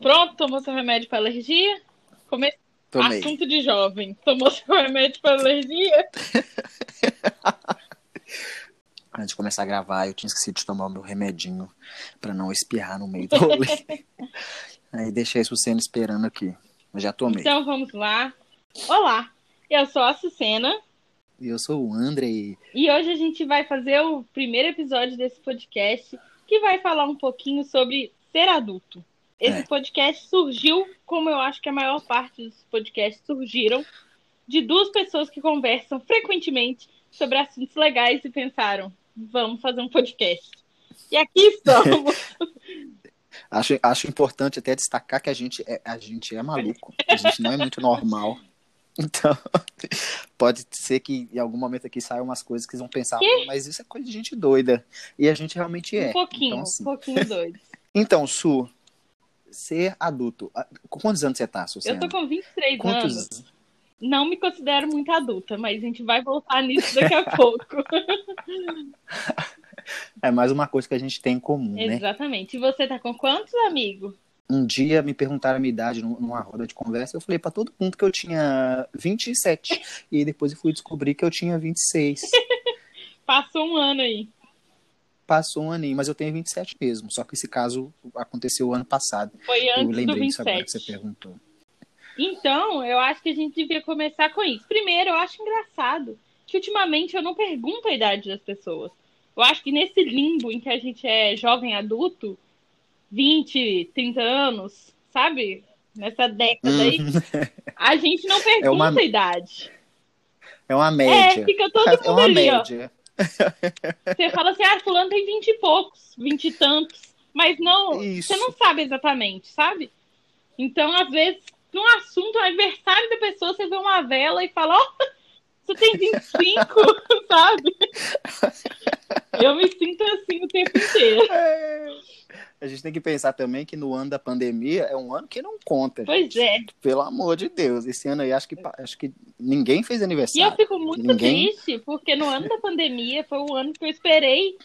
Pronto, tomou seu remédio para alergia? Come... Tomei. Assunto de jovem. Tomou seu remédio para alergia? Antes de começar a gravar, eu tinha esquecido de tomar o meu remedinho pra não espirrar no meio do rolê. Aí deixei a Sucena esperando aqui. Eu já tomei. Então vamos lá. Olá, eu sou a Sucena E eu sou o André. e hoje a gente vai fazer o primeiro episódio desse podcast que vai falar um pouquinho sobre ser adulto. Esse É. podcast surgiu, como eu acho que a maior parte dos podcasts surgiram, de duas pessoas que conversam frequentemente sobre assuntos legais e pensaram, vamos fazer um podcast. E aqui estamos. Acho, acho importante até destacar que a gente, é, a gente é maluco. A gente não é muito normal. Então, pode ser que em algum momento aqui saiam umas coisas que vão pensar, Quê? mas isso é coisa de gente doida. E a gente realmente é. um pouquinho, Então, assim, um pouquinho doido. então Su, ser adulto. Com quantos anos você tá, Eu Sucena? tô com 23 Quantos anos. Não me considero muito adulta, mas a gente vai voltar nisso daqui a pouco. É mais uma coisa que a gente tem em comum, né? Exatamente. E você tá com quantos, amigo? Um dia me perguntaram a minha idade num- numa roda de conversa, eu falei pra todo mundo que eu tinha 27. e aí depois eu fui descobrir que eu tinha 26. Passou um ano aí. Passou um aninho, mas eu tenho 27 mesmo. Só que esse caso aconteceu ano passado. Foi eu antes do lembrei disso agora que você 27. perguntou. Então, eu acho que a gente devia começar com isso. Primeiro, eu acho engraçado que ultimamente eu não pergunto a idade das pessoas. Eu acho que nesse limbo em que a gente é jovem adulto, 20, 30 anos, sabe? Nessa década aí, Hum, a gente não pergunta É uma- a idade. é uma É, média. fica todo É mundo uma ali, ó. média. Você fala assim, ah, fulano tem 20 e poucos, 20 e tantos. Mas não, Isso. você não sabe exatamente, sabe? Então, às vezes, num assunto, no aniversário da pessoa, você vê uma vela e fala, ó, você tem 25, sabe? Eu me sinto assim o tempo inteiro. É. A gente tem que pensar também que no ano da pandemia é um ano que não conta. Pois gente. é. Pelo amor de Deus. Esse ano aí acho que, acho que ninguém fez E eu aniversário. fico muito Ninguém- triste, porque no ano da pandemia foi o ano que eu esperei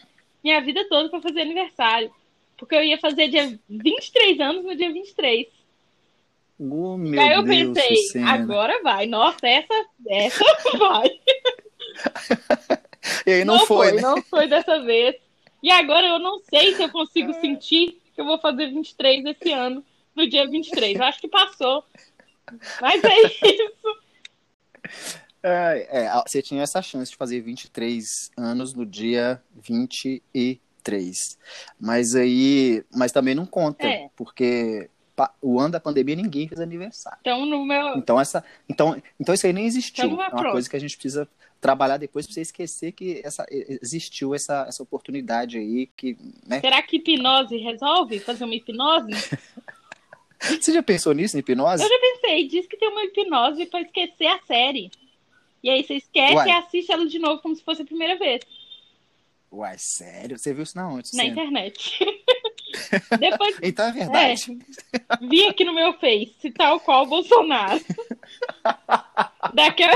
minha vida toda para fazer aniversário. Porque eu ia fazer dia 23 anos no dia 23. Oh, meu Aí eu Deus, pensei, Sucena. agora vai. Nossa, essa, essa vai. E aí não, foi, né? não foi dessa vez. E agora eu não sei se eu consigo sentir que eu vou fazer 23 esse ano, no dia 23. Eu acho que passou. Mas é isso. É, é, você tinha essa chance de fazer 23 anos no dia 23. Mas aí. Mas também não conta, É. porque o ano da pandemia ninguém fez aniversário. Então, no meu. Então, essa, então, então isso aí nem existiu. Então, é uma pronto. coisa que a gente precisa trabalhar depois para você esquecer que essa, existiu essa, essa oportunidade aí. Que, né? Será que hipnose resolve? Fazer uma hipnose? Você já pensou nisso, em hipnose? Eu já pensei, diz que tem uma hipnose pra esquecer a série. E aí você esquece Uai. e assiste ela de novo como se fosse a primeira vez, Uai, sério? Você viu isso na onde? na Sucena? internet. Depois Então é verdade. vi aqui no meu Face, tal qual o Bolsonaro. Daqui a...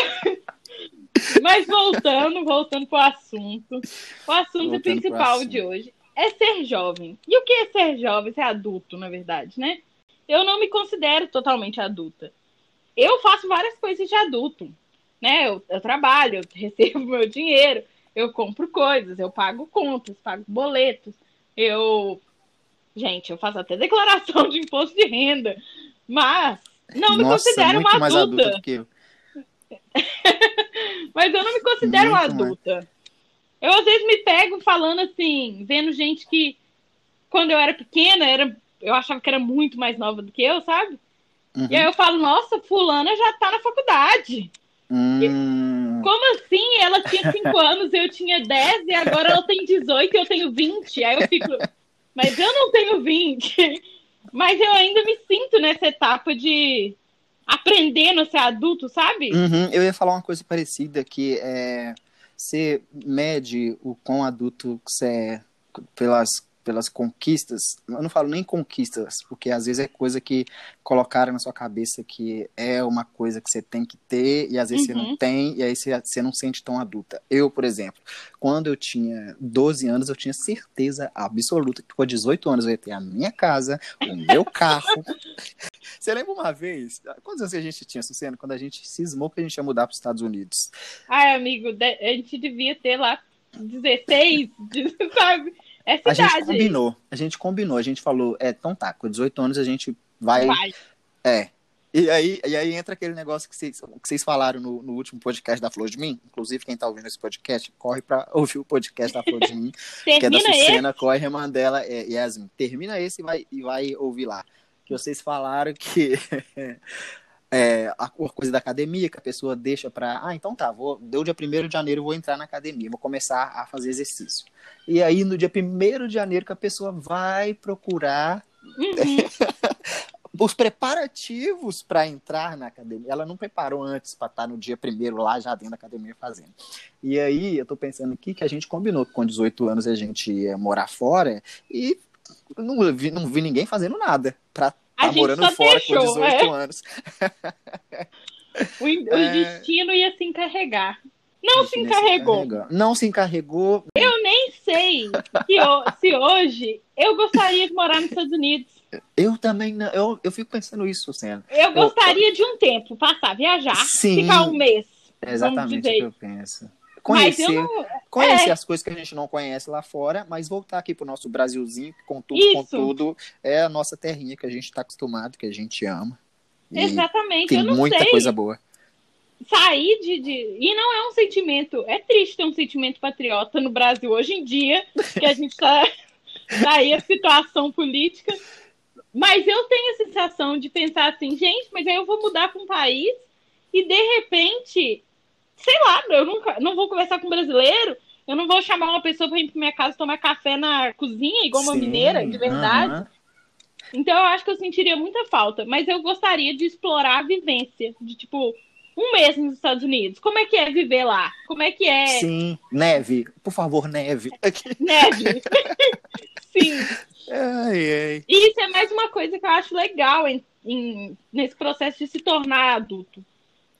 Mas voltando, voltando pro assunto. O assunto Voltando principal assunto. de hoje é ser jovem. E o que é ser jovem? Ser adulto, na verdade, né? Eu não me considero totalmente adulta. Eu faço várias coisas de adulto. Né? Eu, eu trabalho, eu recebo meu dinheiro, eu compro coisas, eu pago contas, pago boletos, eu. Gente, eu faço até declaração de imposto de renda. Mas não me Nossa, considero uma mais adulta. adulta do que eu. Mas eu não me considero uma Muito mais. adulta. Eu às vezes me pego falando assim, vendo gente que quando eu era pequena, era, eu achava que era muito mais nova do que eu, sabe? Uhum. E aí eu falo, nossa, fulana já tá na faculdade. Hum, Como assim? Ela tinha 5 anos, eu tinha 10 e agora ela tem 18 e eu tenho 20. Aí eu fico, mas eu não tenho 20. Mas eu ainda me sinto nessa etapa de aprendendo a ser adulto, sabe? uhum, eu ia falar uma coisa parecida, que é você mede o quão adulto você é pelas pelas conquistas, eu não falo nem conquistas, porque às vezes é coisa que colocaram na sua cabeça que é uma coisa que você tem que ter, e às vezes uhum. você não uhum. tem, e aí você, você não sente tão adulta. Eu, por exemplo, quando eu tinha 12 anos, eu tinha certeza absoluta que com 18 anos eu ia ter a minha casa, o meu carro. você lembra uma vez, quantos anos a gente tinha, Sucena, quando a gente cismou que a gente ia mudar para os Estados Unidos? Ai, amigo, a gente devia ter lá 16, sabe? É a gente combinou, a gente combinou, a gente falou, é, então tá, com 18 anos a gente vai. vai. É. E aí, e aí entra aquele negócio que vocês, que vocês falaram no, no último podcast da Flor de Mim. Inclusive, quem tá ouvindo esse podcast, corre para ouvir o podcast da Flor de Mim, que é da Sucena, corre, irmã dela, é, Yasmin. Termina esse e vai, e vai ouvir lá. Que vocês falaram que é, a coisa da academia, que a pessoa deixa para, ah, então tá, vou, deu dia 1 de janeiro, vou entrar na academia, vou começar a fazer exercício. E aí, no dia 1 de janeiro, que a pessoa vai procurar uhum. os preparativos para entrar na academia. Ela não preparou antes para estar tá no dia primeiro lá, já dentro da academia fazendo. E aí, eu tô pensando aqui que a gente combinou que com 18 anos a gente ia morar fora e não vi, não vi ninguém fazendo nada para a tá morando fora deixou, com 18 é. anos. o, o é... destino ia se encarregar. Não se encarregou. se Não se encarregou. Eu nem sei se hoje eu gostaria de morar nos Estados Unidos. Eu também não. Eu, eu fico pensando isso, Senna. Eu gostaria eu, de um tempo, passar, viajar, sim, ficar um mês. É exatamente o que eu penso conhecer, não... conhecer é. as coisas que a gente não conhece lá fora, mas voltar aqui pro nosso Brasilzinho, com tudo, Isso. com tudo, é a nossa terrinha que a gente está acostumado, que a gente ama. Exatamente, tem muita sei. coisa boa. Sair de, de. E não é um sentimento. É triste ter um sentimento patriota no Brasil hoje em dia, que a gente está. Daí a situação política. Mas eu tenho a sensação de pensar assim, gente, mas aí eu vou mudar para um país e de repente sei lá, eu nunca, não vou conversar com um brasileiro, eu não vou chamar uma pessoa para ir para minha casa tomar café na cozinha, igual uma Sim, mineira, de verdade. Uh -huh. Então eu acho que eu sentiria muita falta, mas eu gostaria de explorar a vivência, de tipo, um mês nos Estados Unidos. Como é que é viver lá? Como é que é. Sim, neve. Por favor, neve. Neve. Sim. Ai, ai. E isso é mais uma coisa que eu acho legal em, em, nesse processo de se tornar adulto.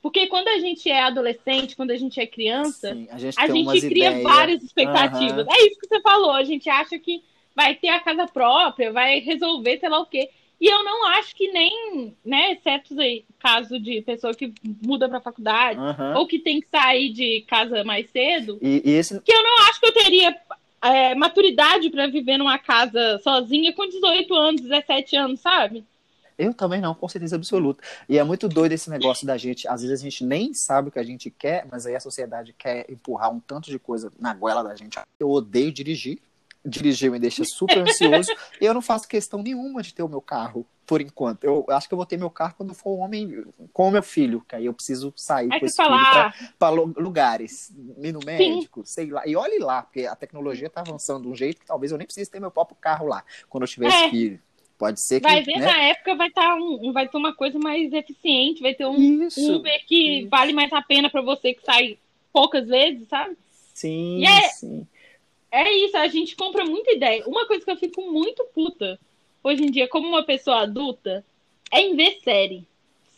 Porque quando a gente é adolescente, quando a gente é criança, Sim, a gente, a gente cria ideias. várias expectativas. Uhum. É isso que você falou. A gente acha que vai ter a casa própria, vai resolver sei lá o quê. E eu não acho que nem, né, exceto aí, caso de pessoa que muda para faculdade uhum. ou que tem que sair de casa mais cedo, e, e esse... que eu não acho que eu teria é, maturidade para viver numa casa sozinha com 18 anos, 17 anos, sabe? Eu também não, com certeza absoluta. E é muito doido esse negócio da gente. Às vezes a gente nem sabe o que a gente quer, mas aí a sociedade quer empurrar um tanto de coisa na goela da gente. Eu odeio dirigir. Dirigir me deixa super ansioso. e eu não faço questão nenhuma de ter o meu carro, por enquanto. Eu acho que eu vou ter meu carro quando for um homem com o meu filho, que aí eu preciso sair com esse falar... filho para lugares, ir no médico, Sim. sei lá. E olhe lá, porque a tecnologia está avançando de um jeito que talvez eu nem precise ter meu próprio carro lá quando eu tiver é. esse filho. Pode ser que. Vai ver, né? na época vai estar tá um, vai ter uma coisa mais eficiente, vai ter um isso, Uber que isso. vale mais a pena para você que sai poucas vezes, sabe? Sim, é, sim. É isso, a gente compra muita ideia. Uma coisa que eu fico muito puta hoje em dia, como uma pessoa adulta, é em ver série.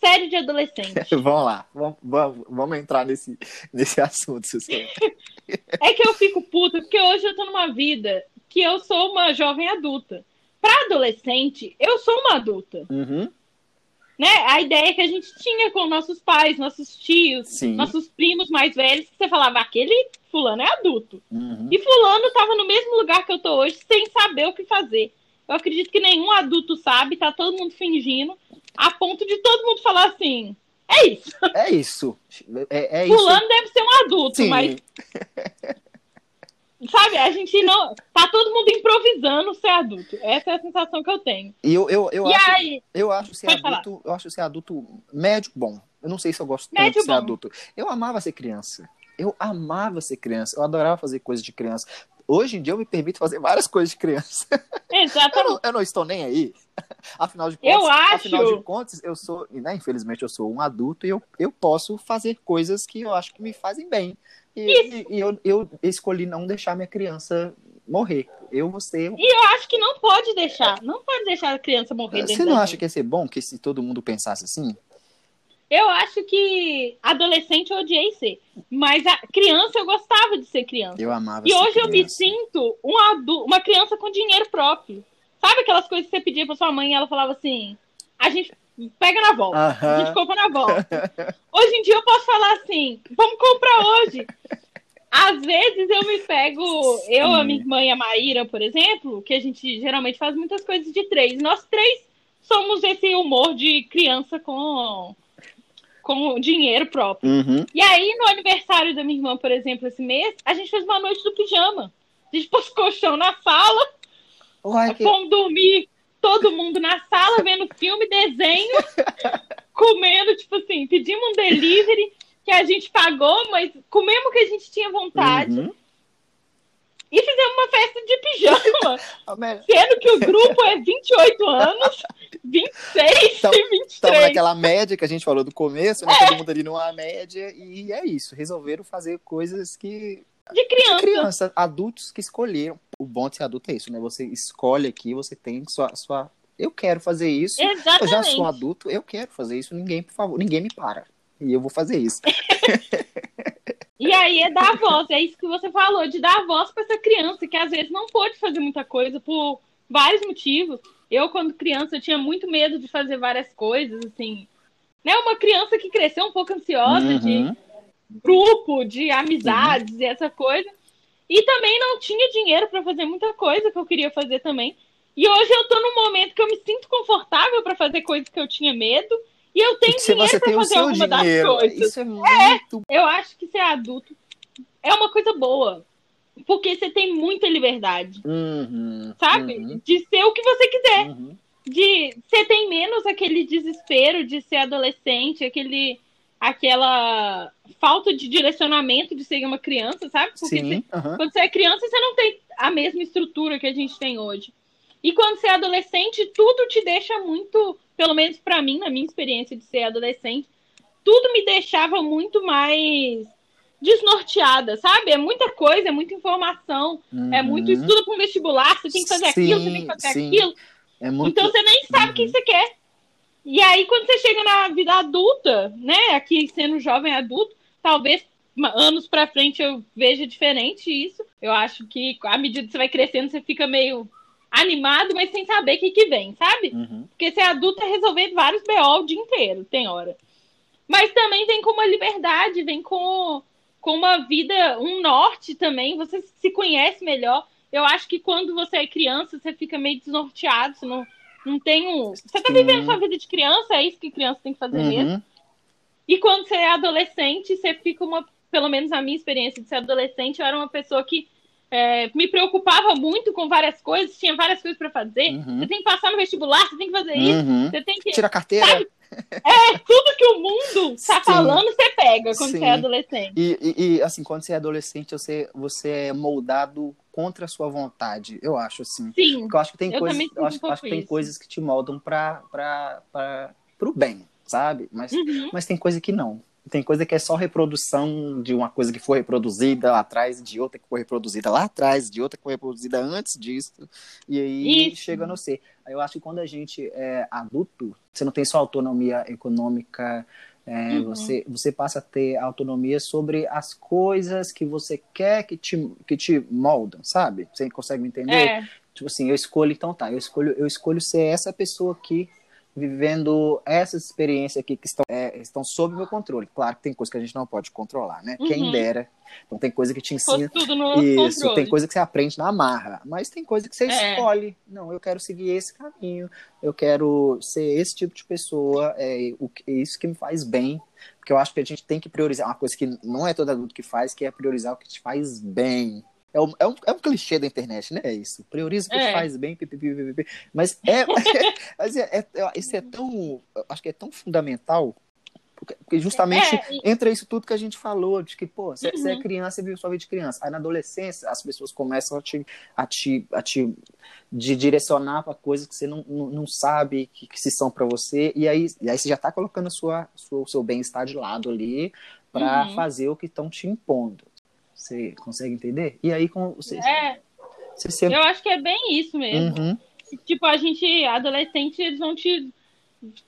Série de adolescente. vamos lá, vamos, vamos, vamos, entrar nesse, nesse assunto, Susana. é que eu fico puta, porque hoje eu tô numa vida que eu sou uma jovem adulta para adolescente, eu sou uma adulta. Uhum. Né? A ideia que a gente tinha com nossos pais, nossos tios, Sim. nossos primos mais velhos, que você falava, aquele fulano é adulto. Uhum. E fulano estava no mesmo lugar que eu tô hoje, sem saber o que fazer. Eu acredito que nenhum adulto sabe, tá todo mundo fingindo, a ponto de todo mundo falar assim, é isso. É isso. É, é fulano isso. deve ser um adulto, Sim. mas Sabe, a gente não. Tá todo mundo improvisando ser adulto. Essa é a sensação que eu tenho. E eu, eu, eu, acho, aí, eu acho ser adulto. Eu acho ser adulto médio bom. Eu não sei se eu gosto médio tanto de ser bom. adulto. Eu amava ser criança. Eu amava ser criança. Eu adorava fazer coisas de criança. Hoje em dia eu me permito fazer várias coisas de criança. Exatamente. eu, não, eu não estou nem aí. Afinal de contas, eu acho... afinal de contas, eu sou, né, infelizmente eu sou um adulto e eu, eu posso fazer coisas que eu acho que me fazem bem. E, e, e eu, eu, escolhi não deixar minha criança morrer. Eu vou ser. E eu acho que não pode deixar. Não pode deixar a criança morrer Você não acha que ia ser bom que se todo mundo pensasse assim? Eu acho que adolescente eu odiei ser. Mas a criança eu gostava de ser criança. Eu amava E hoje eu me criança. sinto um adu uma criança com dinheiro próprio. Sabe aquelas coisas que você pedia pra sua mãe e ela falava assim: a gente pega na volta, a gente compra na volta. Hoje em dia eu posso falar assim: vamos comprar hoje. Às vezes eu me pego, eu, a minha irmã e a Maíra, por exemplo, que a gente geralmente faz muitas coisas de três. Nós três somos esse humor de criança com, com dinheiro próprio. Uhum. E aí, no aniversário da minha irmã, por exemplo, esse mês, a gente fez uma noite do pijama. A gente pôs colchão na sala, Uai, que... fomos dormir todo mundo na sala, vendo filme, desenho, comendo, tipo assim, pedimos um delivery que a gente pagou, mas comemos o que a gente tinha vontade. Uhum. E fizemos uma festa de pijama, Ah, sendo que o grupo é 28 anos, 26 Então- e 23. Estamos naquela média que a gente falou do começo, né? Todo mundo ali numa média, e é isso. Resolveram fazer coisas que. De criança. Criança, adultos que escolheram. O bom de ser adulto é isso, né? Você escolhe aqui, você tem sua. sua... Eu quero fazer isso. Eu Exatamente. já sou adulto, eu quero fazer isso. Ninguém, por favor, ninguém me para. E eu vou fazer isso. E aí é dar voz, é isso que você falou, de dar voz para essa criança que às vezes não pôde fazer muita coisa por vários motivos. Eu, quando criança, eu tinha muito medo de fazer várias coisas, assim. Né? Uma criança que cresceu um pouco ansiosa de Uhum. grupo, de amizades e essa coisa. E também não tinha dinheiro para fazer muita coisa que eu queria fazer também. E hoje eu tô num momento que eu me sinto confortável para fazer coisas que eu tinha medo. E eu tenho Se dinheiro para fazer alguma das dinheiro, coisas. isso é muito. Eu acho que ser adulto é uma coisa boa. Porque você tem muita liberdade, Uhum, sabe? uhum, De ser o que você quiser. uhum. De você tem menos aquele desespero de ser adolescente, aquele aquela falta de direcionamento de ser uma criança, sabe? Porque você- Sim, aham. quando você é criança, você não tem a mesma estrutura que a gente tem hoje. E quando você é adolescente, tudo te deixa muito, pelo menos pra mim, na minha experiência de ser adolescente, tudo me deixava muito mais desnorteada, sabe? É muita coisa, é muita informação, é muito Uhum. estudo para um vestibular, você tem que fazer aquilo, você tem que fazer Sim, aquilo. É muito. Então você nem sabe o que Uhum. você quer. E aí, quando você chega na vida adulta, né? Aqui sendo jovem adulto, talvez anos pra frente eu veja diferente isso. Eu acho que à medida que você vai crescendo, você fica meio animado, mas sem saber o que, que vem, sabe? Uhum. Porque ser adulto é resolver vários BO o dia inteiro, tem hora. Mas também vem com uma liberdade, vem com, com uma vida, um norte também, você se conhece melhor. Eu acho que quando você é criança, você fica meio desnorteado, você não, não tem um. Você tá vivendo sua vida de criança, é isso que criança tem que fazer mesmo. Uhum. E quando você é adolescente, você fica uma. Pelo menos na minha experiência de ser adolescente, eu era uma pessoa que é, me preocupava muito com várias coisas, tinha várias coisas pra fazer. Uhum. Você tem que passar no vestibular, você tem que fazer isso, Uhum. você tem que. Tira a carteira. Sabe? Tudo que o mundo tá Sim. falando, você pega quando Sim. você é adolescente. E, e- e, assim, quando você é adolescente, você, você é moldado contra a sua vontade, eu acho, assim. Sim. Porque eu acho que tem coisas, eu acho, um acho que tem coisas que te moldam para para pro bem, sabe? Mas, Uhum. mas tem coisa que não. Tem coisa que é só reprodução de uma coisa que foi reproduzida lá atrás, de outra que foi reproduzida lá atrás, de outra que foi reproduzida antes disso. E aí Isso. chega no ser. Aí eu acho que quando a gente é adulto, você não tem só autonomia econômica, é, Uhum. você, você passa a ter autonomia sobre as coisas que você quer que te, que te moldam, sabe? Você consegue me entender? É, Tipo assim, eu escolho, então tá, eu escolho, eu escolho ser essa pessoa aqui, vivendo essas experiências aqui que estão, é, estão sob meu controle. Claro que tem coisa que a gente não pode controlar, né? Quem Uhum. dera. Então tem coisa que te ensina. Isso, controle. tem coisa que você aprende na marra, mas tem coisa que você É. escolhe. Não, eu quero seguir esse caminho, eu quero ser esse tipo de pessoa, é, o, é isso que me faz bem. Porque eu acho que a gente tem que priorizar uma coisa que não é todo adulto que faz, que é priorizar o que te faz bem. É um, é um, é um clichê da internet, né? É isso. Prioriza o que É. faz bem, pipipi, pipipi. Mas é, mas é, é- é- isso é tão. Acho que é tão fundamental. Porque, justamente É, entra isso tudo que a gente falou, de que, pô, você, você é Uhum. criança, você vive sua vida de criança. Aí na adolescência, as pessoas começam a te, a te, a te de direcionar para coisas que você não, não, não sabe que, que se são para você, e aí, e aí você já tá colocando a sua, sua- o seu bem-estar de lado ali para Uhum. fazer o que estão te impondo. Você consegue entender? E aí, com você, É, Você sempre... Eu acho que é bem isso mesmo. Uhum. Tipo, a gente, adolescente, eles vão te.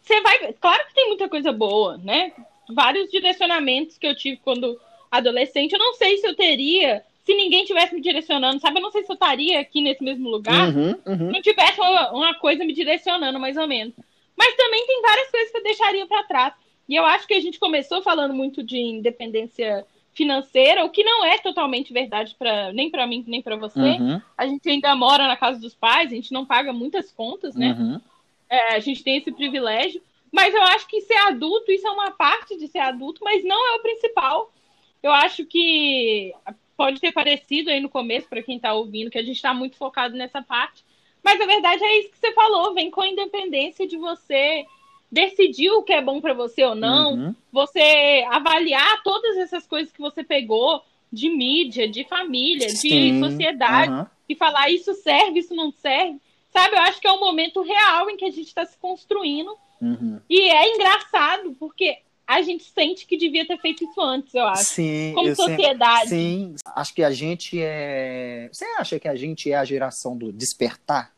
Você vai. Claro que tem muita coisa boa, né? Vários direcionamentos que eu tive quando adolescente. Eu não sei se eu teria, se ninguém tivesse me direcionando, sabe? Eu não sei se eu estaria aqui nesse mesmo lugar. Uhum, uhum. Não tivesse uma, uma coisa me direcionando, mais ou menos. Mas também tem várias coisas que eu deixaria para trás. E eu acho que a gente começou falando muito de independência financeira, o que não é totalmente verdade para nem para mim nem para você. Uhum. A gente ainda mora na casa dos pais, a gente não paga muitas contas, né? Uhum. É, a gente tem esse privilégio. Mas eu acho que ser adulto, isso é uma parte de ser adulto, mas não é o principal. Eu acho que pode ter parecido aí no começo, para quem está ouvindo, que a gente está muito focado nessa parte. Mas a verdade é isso que você falou, vem com a independência de você decidir o que é bom para você ou não, Uhum. você avaliar todas essas coisas que você pegou de mídia, de família, de Sim. sociedade, Aham. e falar isso serve, isso não serve. Sabe, eu acho que é um momento real em que a gente está se construindo. Uhum. E é engraçado, porque a gente sente que devia ter feito isso antes, eu acho. Sim, Como eu sempre- sociedade. Sim, acho que a gente é. Você acha que a gente é a geração do despertar?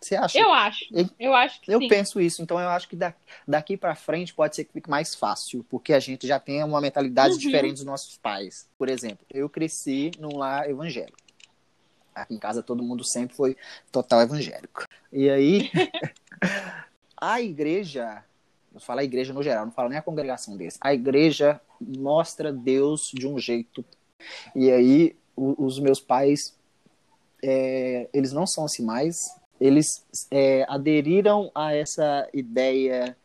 Você acha? Eu acho. Eu- Eu acho que Eu sim. penso isso, então eu acho que da- daqui pra frente pode ser que fique mais fácil, porque a gente já tem uma mentalidade Uhum. diferente dos nossos pais. Por exemplo, eu cresci num lar evangélico. Aqui em casa todo mundo sempre foi total evangélico. E aí, a igreja, eu falo a igreja no geral, não falo nem a congregação desse. A igreja mostra Deus de um jeito. E aí, o- os meus pais, é, eles não são assim mais, eles é, aderiram a essa ideia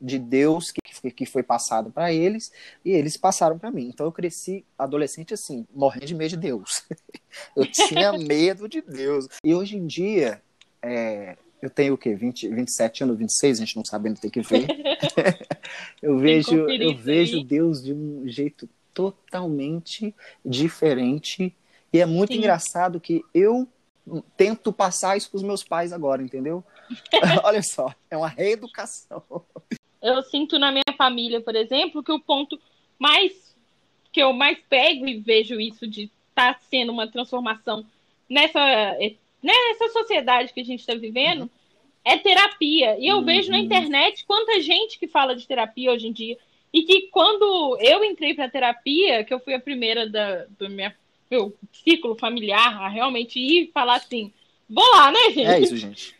de Deus que, que foi passado para eles e eles passaram para mim. Então eu cresci adolescente assim, morrendo de medo de Deus. eu tinha medo de Deus. E hoje em dia, é, eu tenho o quê? 20, 27 anos, 26, a gente não sabe ainda, tem que ver. eu vejo, eu vejo. Deus de um jeito totalmente diferente. E é muito Sim. engraçado que eu tento passar isso para os meus pais agora, entendeu? Olha só, é uma reeducação. Eu sinto na minha família, por exemplo, que o ponto mais que eu mais pego e vejo isso de estar sendo uma transformação nessa, nessa sociedade que a gente está vivendo é terapia. E eu Uhum. vejo na internet quanta gente que fala de terapia hoje em dia. E que quando eu entrei para terapia, que eu fui a primeira da, do minha, meu ciclo familiar a realmente ir falar assim: vou lá, né, gente? É isso, gente.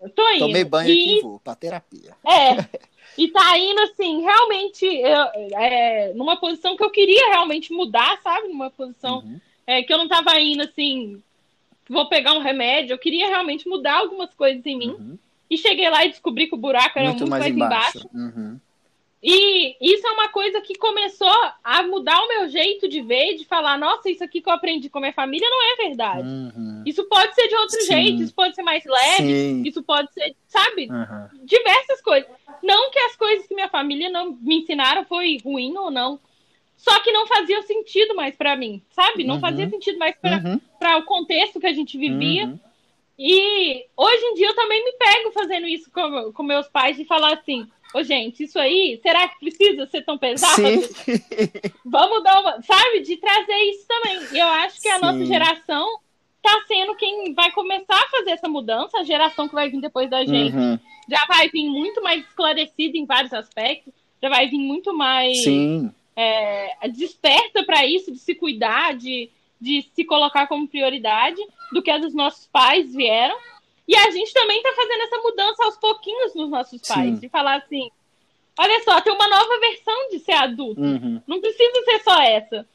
Eu tô indo. Tomei banho e aqui e vou pra terapia. é. E tá indo assim, realmente, eu, é, numa posição que eu queria realmente mudar, sabe? Numa posição Uhum. é, que eu não tava indo assim, vou pegar um remédio. Eu queria realmente mudar algumas coisas em mim. Uhum. E cheguei lá e descobri que o buraco era muito, mais, embaixo. Uhum. E isso é uma coisa que começou a mudar o meu jeito de ver, de falar, nossa, isso aqui que eu aprendi com a minha família não é verdade. Uhum. Isso pode ser de outro Sim. jeito, isso pode ser mais leve, Sim. isso pode ser, sabe? Uhum. diversas coisas. Não que as coisas que minha família não me ensinaram foi ruim ou não. Só que não fazia sentido mais pra mim, sabe? Não Uhum. fazia sentido mais pra Uhum. o contexto que a gente vivia. Uhum. E hoje em dia eu também me pego fazendo isso com, com meus pais de falar assim: Ô, gente, isso aí, será que precisa ser tão pesado? Sim. Vamos dar uma. Sabe? De trazer isso também. E eu acho que a Sim. nossa geração tá sendo quem vai começar a fazer essa mudança, a geração que vai vir depois da gente Uhum. já vai vir muito mais esclarecida em vários aspectos, já vai vir muito mais é, desperta para isso, de se cuidar, de, de se colocar como prioridade, do que as dos nossos pais vieram. E a gente também está fazendo essa mudança aos pouquinhos nos nossos pais, Sim. de falar assim: olha só, tem uma nova versão de ser adulto, Uhum. não precisa ser só essa.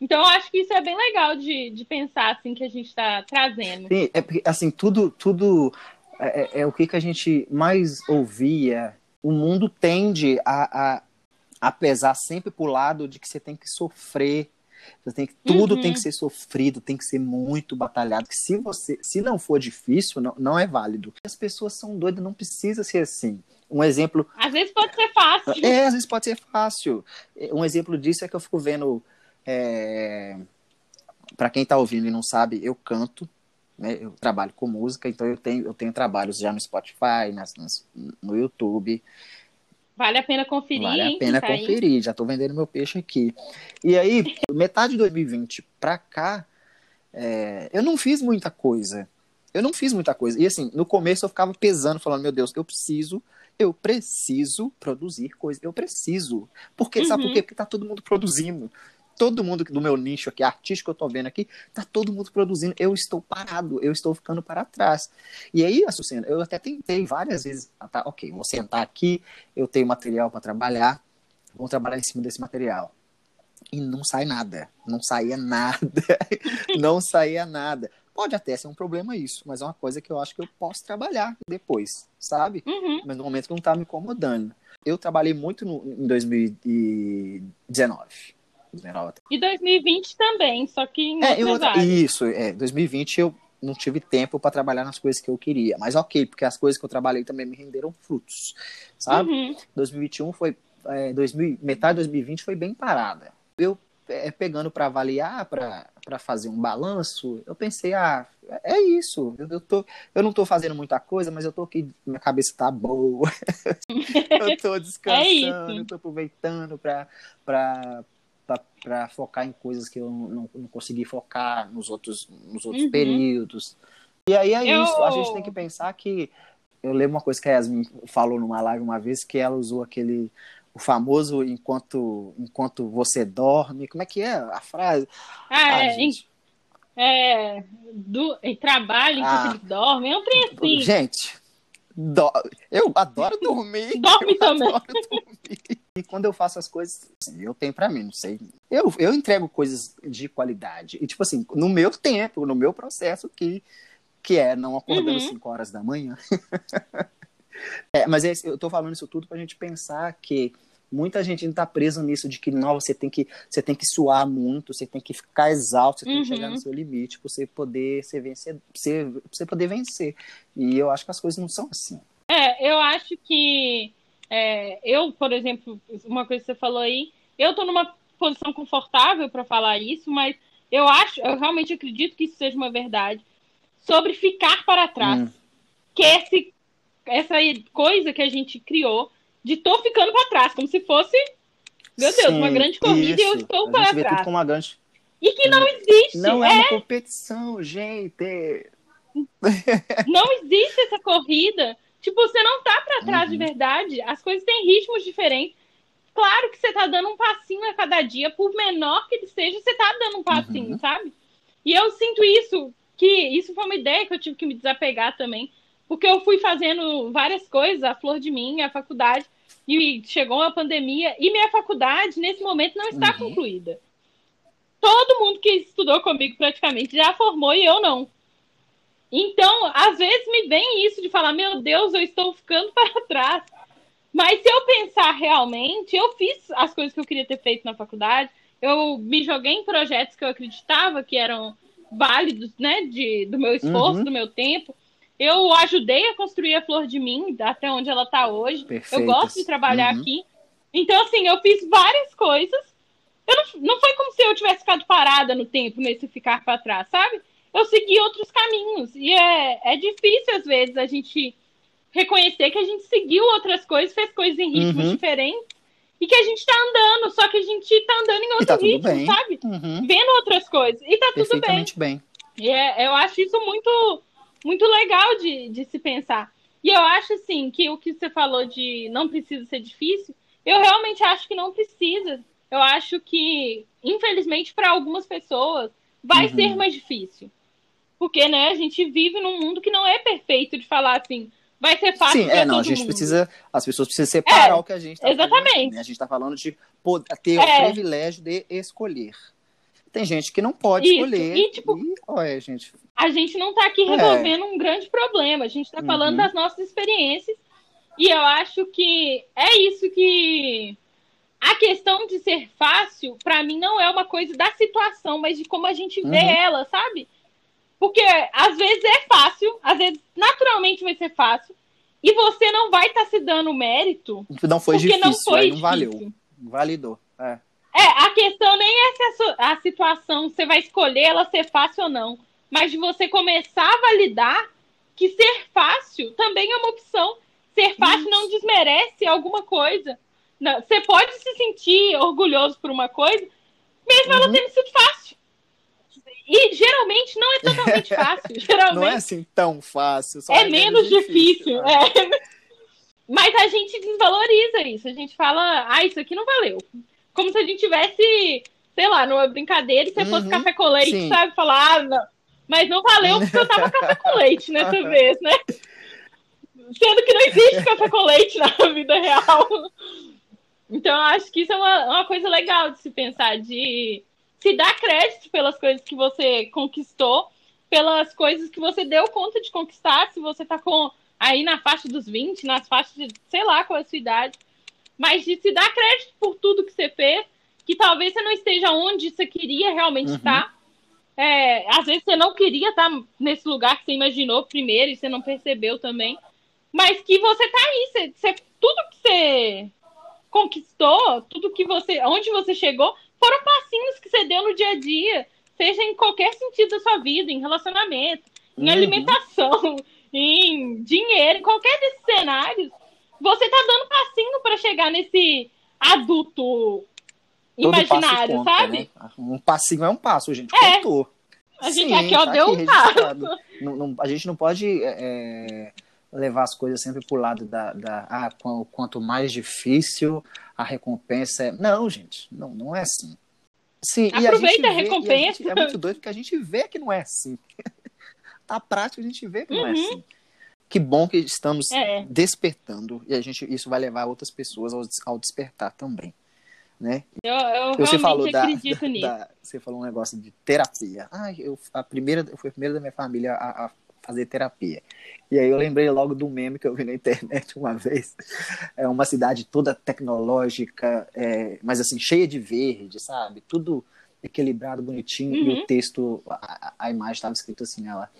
Então, eu acho que isso é bem legal de, de pensar assim que a gente está trazendo. Sim, é porque, assim, tudo, tudo é, é- é o que, que a gente mais ouvia. O mundo tende a, a, a pesar sempre pro lado de que você tem que sofrer. Você tem que, tudo Uhum. tem que ser sofrido, tem que ser muito batalhado. Que se você, se não for difícil, não, não é válido. As pessoas são doidas, não precisa ser assim. Um exemplo Às vezes pode ser fácil. é, às vezes pode ser fácil. Um exemplo disso é que eu fico vendo. É... Para quem tá ouvindo e não sabe, eu canto, né? Eu trabalho com música, então eu tenho, eu tenho trabalhos já no Spotify, nas, nas- no YouTube. Vale a pena conferir. Vale a pena tá aí. conferir, já tô vendendo meu peixe aqui. E aí, metade de 2020 pra cá, É, eu não fiz muita coisa. Eu não fiz muita coisa. E assim, no começo eu ficava pesando, falando, meu Deus, eu preciso, eu preciso produzir coisa. Eu preciso. Porque, uhum. sabe por quê? Porque tá todo mundo produzindo. Todo mundo do meu nicho aqui, artístico que eu tô vendo aqui, tá todo mundo produzindo. Eu estou parado, eu estou ficando para trás. E aí, Açucena, eu até tentei várias vezes, ah, tá, ok, vou sentar aqui, eu tenho material para trabalhar, vou trabalhar em cima desse material e não sai nada. Não saía nada. não saía nada. Pode até ser um problema isso, mas é uma coisa que eu acho que eu posso trabalhar depois, sabe? Uhum. Mas no momento que não tá me incomodando. Eu trabalhei muito no, em 2019. E 2020 também, só que em é, Isso, é. 2020 eu não tive tempo para trabalhar nas coisas que eu queria. Mas ok, porque as coisas que eu trabalhei também me renderam frutos, sabe? Uhum. 2021 foi... É, 2000, metade de 2020 foi bem parada eu é, pegando para avaliar, para fazer um balanço, eu pensei, ah, é isso. Eu, eu, tô, eu não tô fazendo muita coisa, mas eu tô aqui, minha cabeça tá boa. eu tô descansando, é eu tô aproveitando para para focar em coisas que eu não, não consegui focar nos outros, nos outros uhum. períodos. E aí é eu... isso, a gente tem que pensar que. Eu lembro uma coisa que a Yasmin falou numa live uma vez, que ela usou aquele o famoso enquanto enquanto você dorme. Como é que é a frase? Ah, ah é, em, é, do, em trabalho enquanto ah, ele dorme. É um trem assim. Gente, do, eu adoro dormir. dorme também. Adoro dormir. E quando eu faço as coisas, assim, eu tenho para mim, não sei. Eu, eu entrego coisas de qualidade. E, tipo assim, no meu tempo, no meu processo, que, que é não acordando uhum. 5 horas da manhã. É, mas é, eu estou falando isso tudo para a gente pensar que muita gente ainda está presa nisso de que não, você tem que você tem que suar muito, você tem que ficar exausto, você uhum. tem que chegar no uhum. seu limite para você poder ser vencer, você, você poder vencer. E eu acho que as coisas não são assim. É, eu acho que é, eu, por exemplo, uma coisa que você falou aí, eu estou numa posição confortável para falar isso, mas eu acho, eu realmente acredito que isso seja uma verdade sobre ficar para trás. Hum. Que esse essa coisa que a gente criou de tô ficando para trás, como se fosse, meu Deus, Sim, uma grande corrida isso. e eu estou para trás. Tudo como uma grande... E que não existe. Não é, é uma competição, gente. Não existe essa corrida. Tipo, você não tá para trás uhum. de verdade. As coisas têm ritmos diferentes. Claro que você tá dando um passinho a cada dia, por menor que ele seja, você tá dando um passinho, uhum. sabe? E eu sinto isso, que isso foi uma ideia que eu tive que me desapegar também porque eu fui fazendo várias coisas, a flor de mim, a faculdade, e chegou a pandemia, e minha faculdade, nesse momento, não está uhum. concluída. Todo mundo que estudou comigo praticamente já formou e eu não. Então, às vezes me vem isso de falar, meu Deus, eu estou ficando para trás. Mas se eu pensar realmente, eu fiz as coisas que eu queria ter feito na faculdade, eu me joguei em projetos que eu acreditava que eram válidos, né, de, do meu esforço, uhum. do meu tempo. Eu ajudei a construir a Flor de Mim, até onde ela está hoje. Perfeitas. Eu gosto de trabalhar uhum. aqui. Então, assim, eu fiz várias coisas. Eu não, não foi como se eu tivesse ficado parada no tempo, nesse ficar para trás, sabe? Eu segui outros caminhos. E é, é difícil, às vezes, a gente reconhecer que a gente seguiu outras coisas, fez coisas em ritmos uhum. diferentes. E que a gente tá andando, só que a gente tá andando em outro tá ritmo, sabe? Uhum. Vendo outras coisas. E tá tudo bem. bem. E é, eu acho isso muito muito legal de, de se pensar. E eu acho, assim, que o que você falou de não precisa ser difícil, eu realmente acho que não precisa. Eu acho que, infelizmente, para algumas pessoas, vai uhum. ser mais difícil. Porque, né, a gente vive num mundo que não é perfeito de falar assim, vai ser fácil. Sim, é, não, a gente mundo. precisa, as pessoas precisam separar é, o que a gente está Exatamente. Falando, né? A gente está falando de poder, ter é. o privilégio de escolher. Tem gente que não pode Isso. escolher. E, tipo, e, olha, gente. A gente não está aqui é. resolvendo é. um grande problema. A gente está falando uhum. das nossas experiências. E eu acho que é isso que. A questão de ser fácil, para mim, não é uma coisa da situação, mas de como a gente vê uhum. ela, sabe? Porque às vezes é fácil, às vezes naturalmente vai ser fácil, e você não vai estar tá se dando mérito. Não foi porque difícil, não foi não valeu. Validou. É. É, a questão nem é se a, a situação você vai escolher ela ser fácil ou não, mas de você começar a validar que ser fácil também é uma opção. Ser fácil Isso. não desmerece alguma coisa. Não, você pode se sentir orgulhoso por uma coisa, mesmo uhum. ela tendo sido fácil. E geralmente não é totalmente fácil. Geralmente Não é assim tão fácil. só é menos difícil. né? é. Mas a gente desvaloriza isso. A gente fala, ah, isso aqui não valeu. Como se a gente tivesse, sei lá, numa brincadeira e você fosse Uhum, café com leite, sim. sabe? Falar, ah, não. Mas não valeu porque eu tava café com leite nessa vez, né? Sendo que não existe café com leite na vida real. Então, eu acho que isso é uma, uma coisa legal de se pensar, de se dar crédito pelas coisas que você conquistou, pelas coisas que você deu conta de conquistar, se você tá com aí na faixa dos 20, nas faixas de, sei lá qual é a sua idade, mas de se dar crédito por tudo que você fez, que talvez você não esteja onde você queria realmente Uhum. estar. É, às vezes você não queria estar nesse lugar que você imaginou primeiro e você não percebeu também. Mas que você tá aí, você, você- tudo que você conquistou, tudo que você, onde você chegou, foram passinhos que você deu no dia a dia, seja em qualquer sentido da sua vida, em relacionamento, em Uhum. alimentação, em dinheiro, em qualquer desses cenários, você tá dando passinho para chegar nesse adulto Todo imaginário, conta, sabe? né? Um passinho é um passo, gente É. contou. A gente Sim, aqui, ó, tá deu um passo. Não- não- a gente não pode é, levar as coisas sempre pro lado da, da ah, qu- quanto mais difícil a recompensa é. Não, gente, não, não é assim. Sim, Aproveita gente a vê- recompensa. gente- é muito doido porque a gente vê que não é assim. Na prática, a gente vê que não é Uhum. assim. Que bom que estamos É. despertando e a gente, isso vai levar outras pessoas ao, ao despertar também. Né? Eu, eu Você falou da, acredito da- você falou um negócio de terapia. Ah, eu a primeira, eu fui a primeira da minha família a, a fazer terapia. E aí eu lembrei logo do meme que eu vi na internet uma vez. É uma cidade toda tecnológica, é, mas assim cheia de verde, sabe? Tudo equilibrado, bonitinho. E Uhum. o texto, a, a imagem estava escrito assim, ela.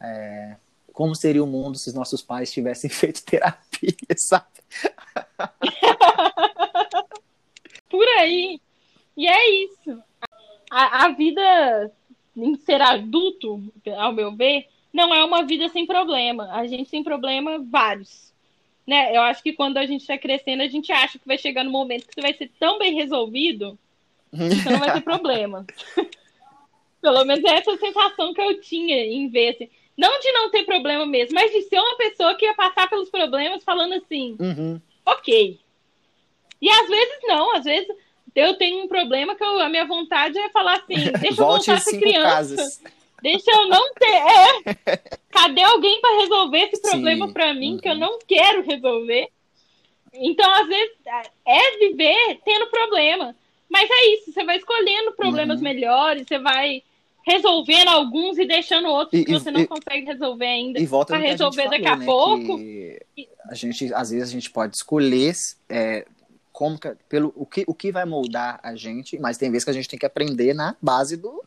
é, como seria o mundo se os nossos pais tivessem feito terapia, sabe? Por aí. E é isso. A, a vida em ser adulto, ao meu ver, não é uma vida sem problema. A gente tem problema vários. Né? Eu acho que quando a gente está crescendo, a gente acha que vai chegar no momento que você vai ser tão bem resolvido que você não vai ter problema. Pelo menos é essa sensação que eu tinha em ver, assim. Não de não ter problema mesmo, mas de ser uma pessoa que ia passar pelos problemas falando assim, Uhum. ok. E às vezes não, às vezes eu tenho um problema que eu- a minha vontade é falar assim, deixa eu voltar a ser criança. casas. Deixa eu não ter. É. Cadê alguém para resolver esse problema para mim que eu uhum. não quero resolver? Então, às vezes, é viver tendo problema. Mas é isso, você vai escolhendo problemas Uhum. melhores, você vai resolvendo alguns e deixando outros E- que e- você não e- consegue resolver ainda. E volta pra a resolver daqui a falou, né, pouco. a gente, às vezes, a gente pode escolher é, como que- pelo, o, que, o que vai moldar a gente, mas tem vezes que a gente tem que aprender na base do.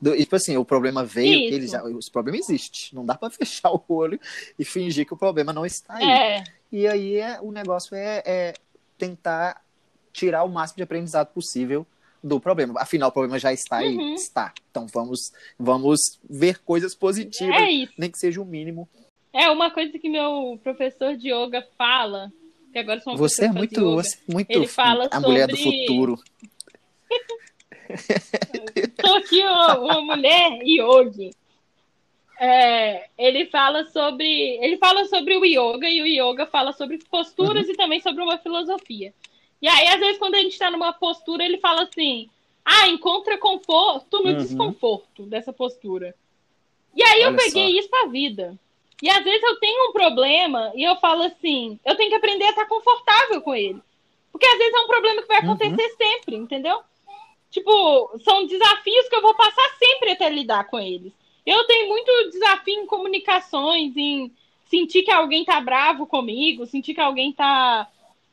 Do e, tipo assim, o problema veio, Isso. ele já, os problemas existem. Não dá pra fechar o olho e fingir que o problema não está aí. É, E aí é, o negócio é, é tentar tirar o máximo de aprendizado possível do problema. Afinal, o problema já está aí. Uhum. Está. Então vamos, vamos ver coisas positivas, é nem que seja o mínimo. É uma coisa que meu professor de yoga fala, que agora sou uma Você é muito, você é muito Ele fala a mulher do sobre- futuro. Sou aqui uma, mulher yogi. É, ele fala sobre ele fala sobre o yoga e o yoga fala sobre posturas Uhum. e também sobre uma filosofia. E aí às vezes quando a gente está numa postura ele fala assim: "Ah, encontra conforto no Uhum. desconforto dessa postura". E aí eu Olha peguei só. isso pra vida. E às vezes eu tenho um problema e eu falo assim, eu tenho que aprender a estar confortável com ele. Porque às vezes é um problema que vai Uhum. acontecer sempre, entendeu? Tipo, são desafios que eu vou passar sempre até lidar com eles. Eu tenho muito desafio em comunicações, em sentir que alguém tá bravo comigo, sentir que alguém tá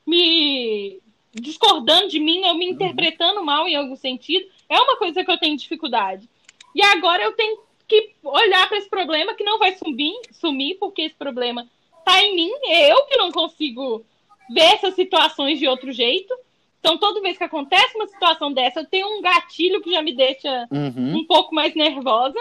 me discordando de mim, ou me interpretando mal em algum sentido. É uma coisa que eu tenho dificuldade. E agora eu tenho que olhar para esse problema que não vai sumir, sumir, porque esse problema tá em mim, é eu que não consigo ver essas situações de outro jeito. Então, toda vez que acontece uma situação dessa, eu tenho um gatilho que já me deixa Uhum. um pouco mais nervosa.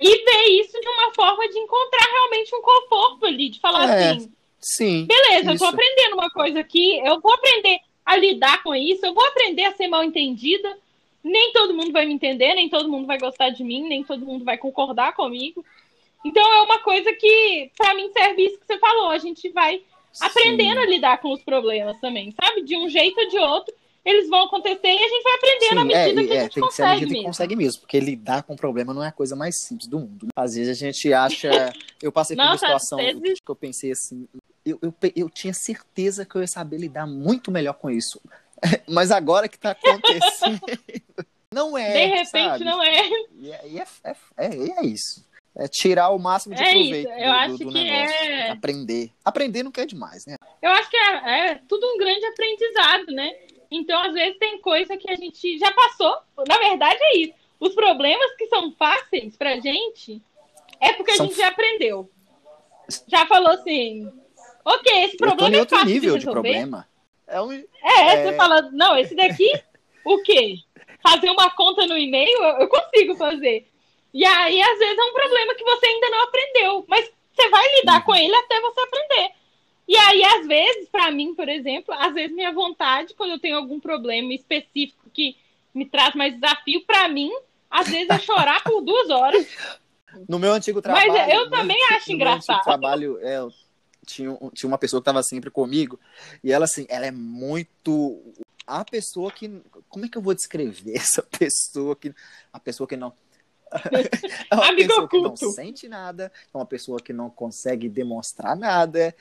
E ver isso de uma forma de encontrar realmente um conforto ali, de falar É, assim, Sim. beleza, eu isso. tô aprendendo uma coisa aqui, eu vou aprender a lidar com isso, eu vou aprender a ser mal entendida, nem todo mundo vai me entender, nem todo mundo vai gostar de mim, nem todo mundo vai concordar comigo. Então é uma coisa que, para mim, serve isso que você falou. A gente vai aprendendo Sim. a lidar com os problemas também, sabe? De um jeito ou de outro, eles vão acontecer e a gente vai aprendendo Sim, à medida é, que a é, gente tem consegue que ser à medida mesmo. que consegue mesmo, porque lidar com o problema não é a coisa mais simples do mundo. Né? Às vezes a gente acha. Eu passei por Nossa, uma situação vezes... que eu pensei assim. Eu, eu, eu tinha certeza que eu ia saber lidar muito melhor com isso. Mas agora que tá acontecendo. não é. De repente sabe? não é. E é, é, é, é, é isso. É tirar o máximo de é proveito isso. Eu do, acho do, do que negócio. É... Aprender. Aprender não quer demais, né? Eu acho que é, é tudo um grande aprendizado, né? Então, às vezes, tem coisa que a gente já passou. Na verdade, é isso. Os problemas que são fáceis pra gente é porque são... a gente já aprendeu. Já falou assim, ok, esse problema é fácil nível de, de problema. É, um... é, é, você fala, não, esse daqui, o quê? Fazer uma conta no e-mail, eu consigo fazer. E aí, às vezes, é um problema que você ainda não aprendeu, mas você vai lidar uhum. com ele até você aprender. E aí, às vezes, para mim, por exemplo, às vezes minha vontade, quando eu tenho algum problema específico que me traz mais desafio, para mim, às vezes é chorar por duas horas. No meu antigo trabalho. Mas eu também no, acho no engraçado. Meu trabalho, é, tinha, tinha uma pessoa que estava sempre comigo, e ela, assim, ela é muito. A pessoa que. Como é que eu vou descrever essa pessoa que. A pessoa que não é uma Amigo pessoa oculto. que não sente nada, é uma pessoa que não consegue demonstrar nada.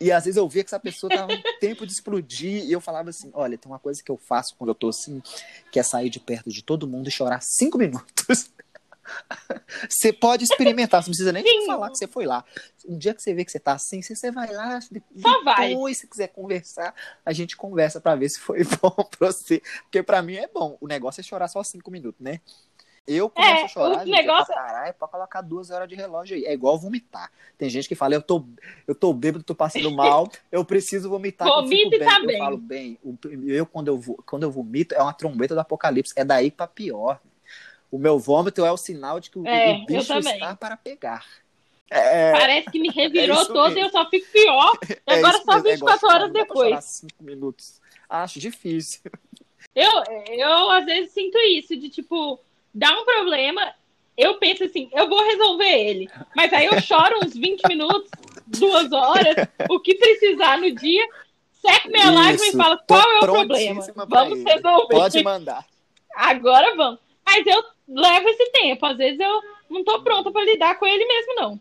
E às vezes eu via que essa pessoa tava no tempo de explodir e eu falava assim: olha, tem uma coisa que eu faço quando eu tô assim, que é sair de perto de todo mundo e chorar cinco minutos. Você pode experimentar, você não precisa nem Sim. falar que você foi lá. Um dia que você vê que você tá assim, você vai lá, Só vai. depois, se quiser conversar, a gente conversa para ver se foi bom pra você. Porque para mim é bom. O negócio é chorar só cinco minutos, né? Eu começo é, a chorar, gente, negócio... parar, é pra colocar duas horas de relógio aí. É igual vomitar. Tem gente que fala, eu tô, eu tô bêbado, tô passando mal, eu preciso vomitar. Vomita e tá eu bem. falo bem. Eu, quando eu, quando eu vomito, é uma trombeta do apocalipse. É daí pra pior. O meu vômito é o sinal de que o, é, o bicho está para pegar. É, Parece que me revirou é todo e eu só fico pior. É agora só 24 é horas depois. Cinco minutos. Acho difícil. Eu, eu às vezes sinto isso, de tipo, dá um problema, eu penso assim, eu vou resolver ele. Mas aí eu choro uns 20 minutos, duas horas, o que precisar no dia, seco minha lágrima e falo qual é o problema. Vamos ele. resolver. Pode mandar. Agora vamos. Mas eu levo esse tempo. Às vezes eu não tô pronta para lidar com ele mesmo, não.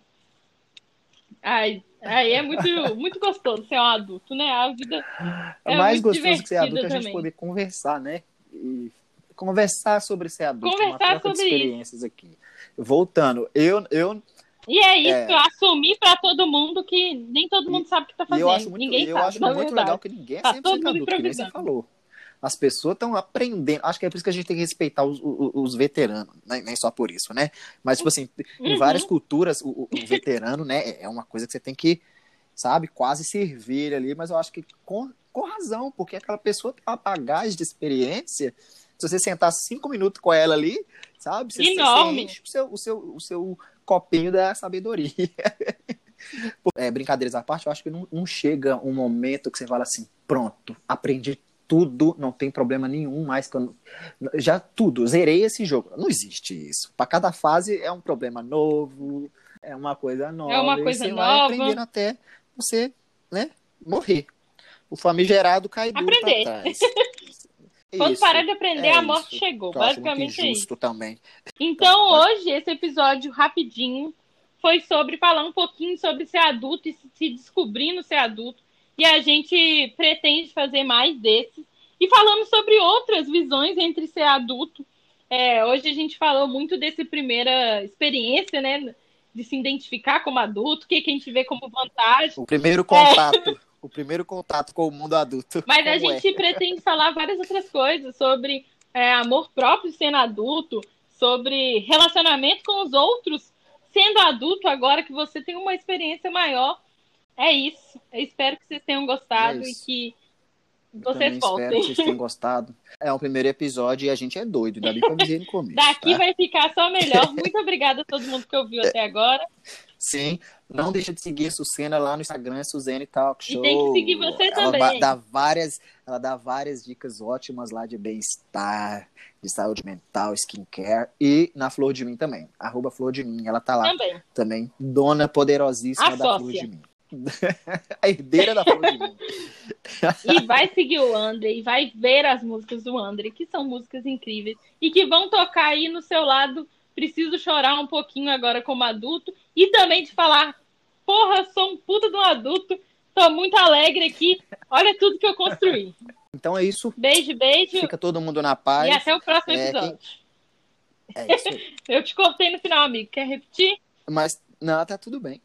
Aí, aí é muito, muito gostoso ser um adulto, né? A vida é, é mais gostoso que ser adulto é a gente poder conversar, né? E conversar sobre ser adulto, conversar uma troca sobre de experiências isso. aqui. Voltando, eu, eu e é isso, é... assumir para todo mundo que nem todo mundo sabe o que está fazendo. Eu acho muito, ninguém eu sabe, acho muito verdade. legal que ninguém é 100% tá adulto, que nem você falou. As pessoas estão aprendendo. Acho que é por isso que a gente tem que respeitar os, os, os veteranos, né? nem só por isso, né? Mas, tipo assim, em uhum. várias culturas, o, o, veterano, né, é uma coisa que você tem que, sabe, quase servir ali, mas eu acho que com, com razão, porque aquela pessoa tem uma bagagem de experiência se você sentar cinco minutos com ela ali, sabe? Você, Enorme. Você enche o seu, o, seu, o seu copinho da sabedoria. é, brincadeiras à parte, eu acho que não, não chega um momento que você fala assim, pronto, aprendi tudo, não tem problema nenhum mais. Quando... Já tudo, zerei esse jogo. Não existe isso. Para cada fase é um problema novo, é uma coisa nova. É uma coisa você nova. vai aprendendo até você, né, morrer. O famigerado cai duro Aprender. pra trás. Quando isso, parar de aprender, é a morte isso. chegou. Basicamente é isso. também. Então, hoje, esse episódio rapidinho foi sobre falar um pouquinho sobre ser adulto e se descobrindo ser adulto. E a gente pretende fazer mais desses. E falando sobre outras visões entre ser adulto. É, hoje a gente falou muito dessa primeira experiência, né? De se identificar como adulto, o que, que a gente vê como vantagem. O primeiro contato. É o primeiro contato com o mundo adulto. Mas a gente é. pretende falar várias outras coisas sobre é, amor próprio sendo adulto, sobre relacionamento com os outros sendo adulto agora que você tem uma experiência maior. É isso. Eu espero que vocês tenham gostado é e que vocês Eu voltem. Espero que vocês tenham gostado. É o primeiro episódio e a gente é doido, ainda bem que eu no começo. Daqui tá? vai ficar só melhor. Muito obrigada a todo mundo que ouviu até agora. Sim, não deixa de seguir a Sucena lá no Instagram, Suzane Talk Show. E tem que seguir você ela também. Dá várias, ela dá várias dicas ótimas lá de bem-estar, de saúde mental, skincare. E na Flor de Mim também. Arroba Flor de Mim. Ela tá lá também. também. Dona poderosíssima A da sócia. Flor de Mim. a herdeira da Flor de Mim. E vai seguir o André e vai ver as músicas do André, que são músicas incríveis e que vão tocar aí no seu lado. Preciso chorar um pouquinho agora como adulto e também de falar: porra, sou um puta de um adulto, tô muito alegre aqui, olha tudo que eu construí. Então é isso. Beijo, beijo Fica todo mundo na paz. e até o próximo É, episódio. É isso. Eu te cortei no final, amigo. Quer repetir? Mas, não, tá tudo bem.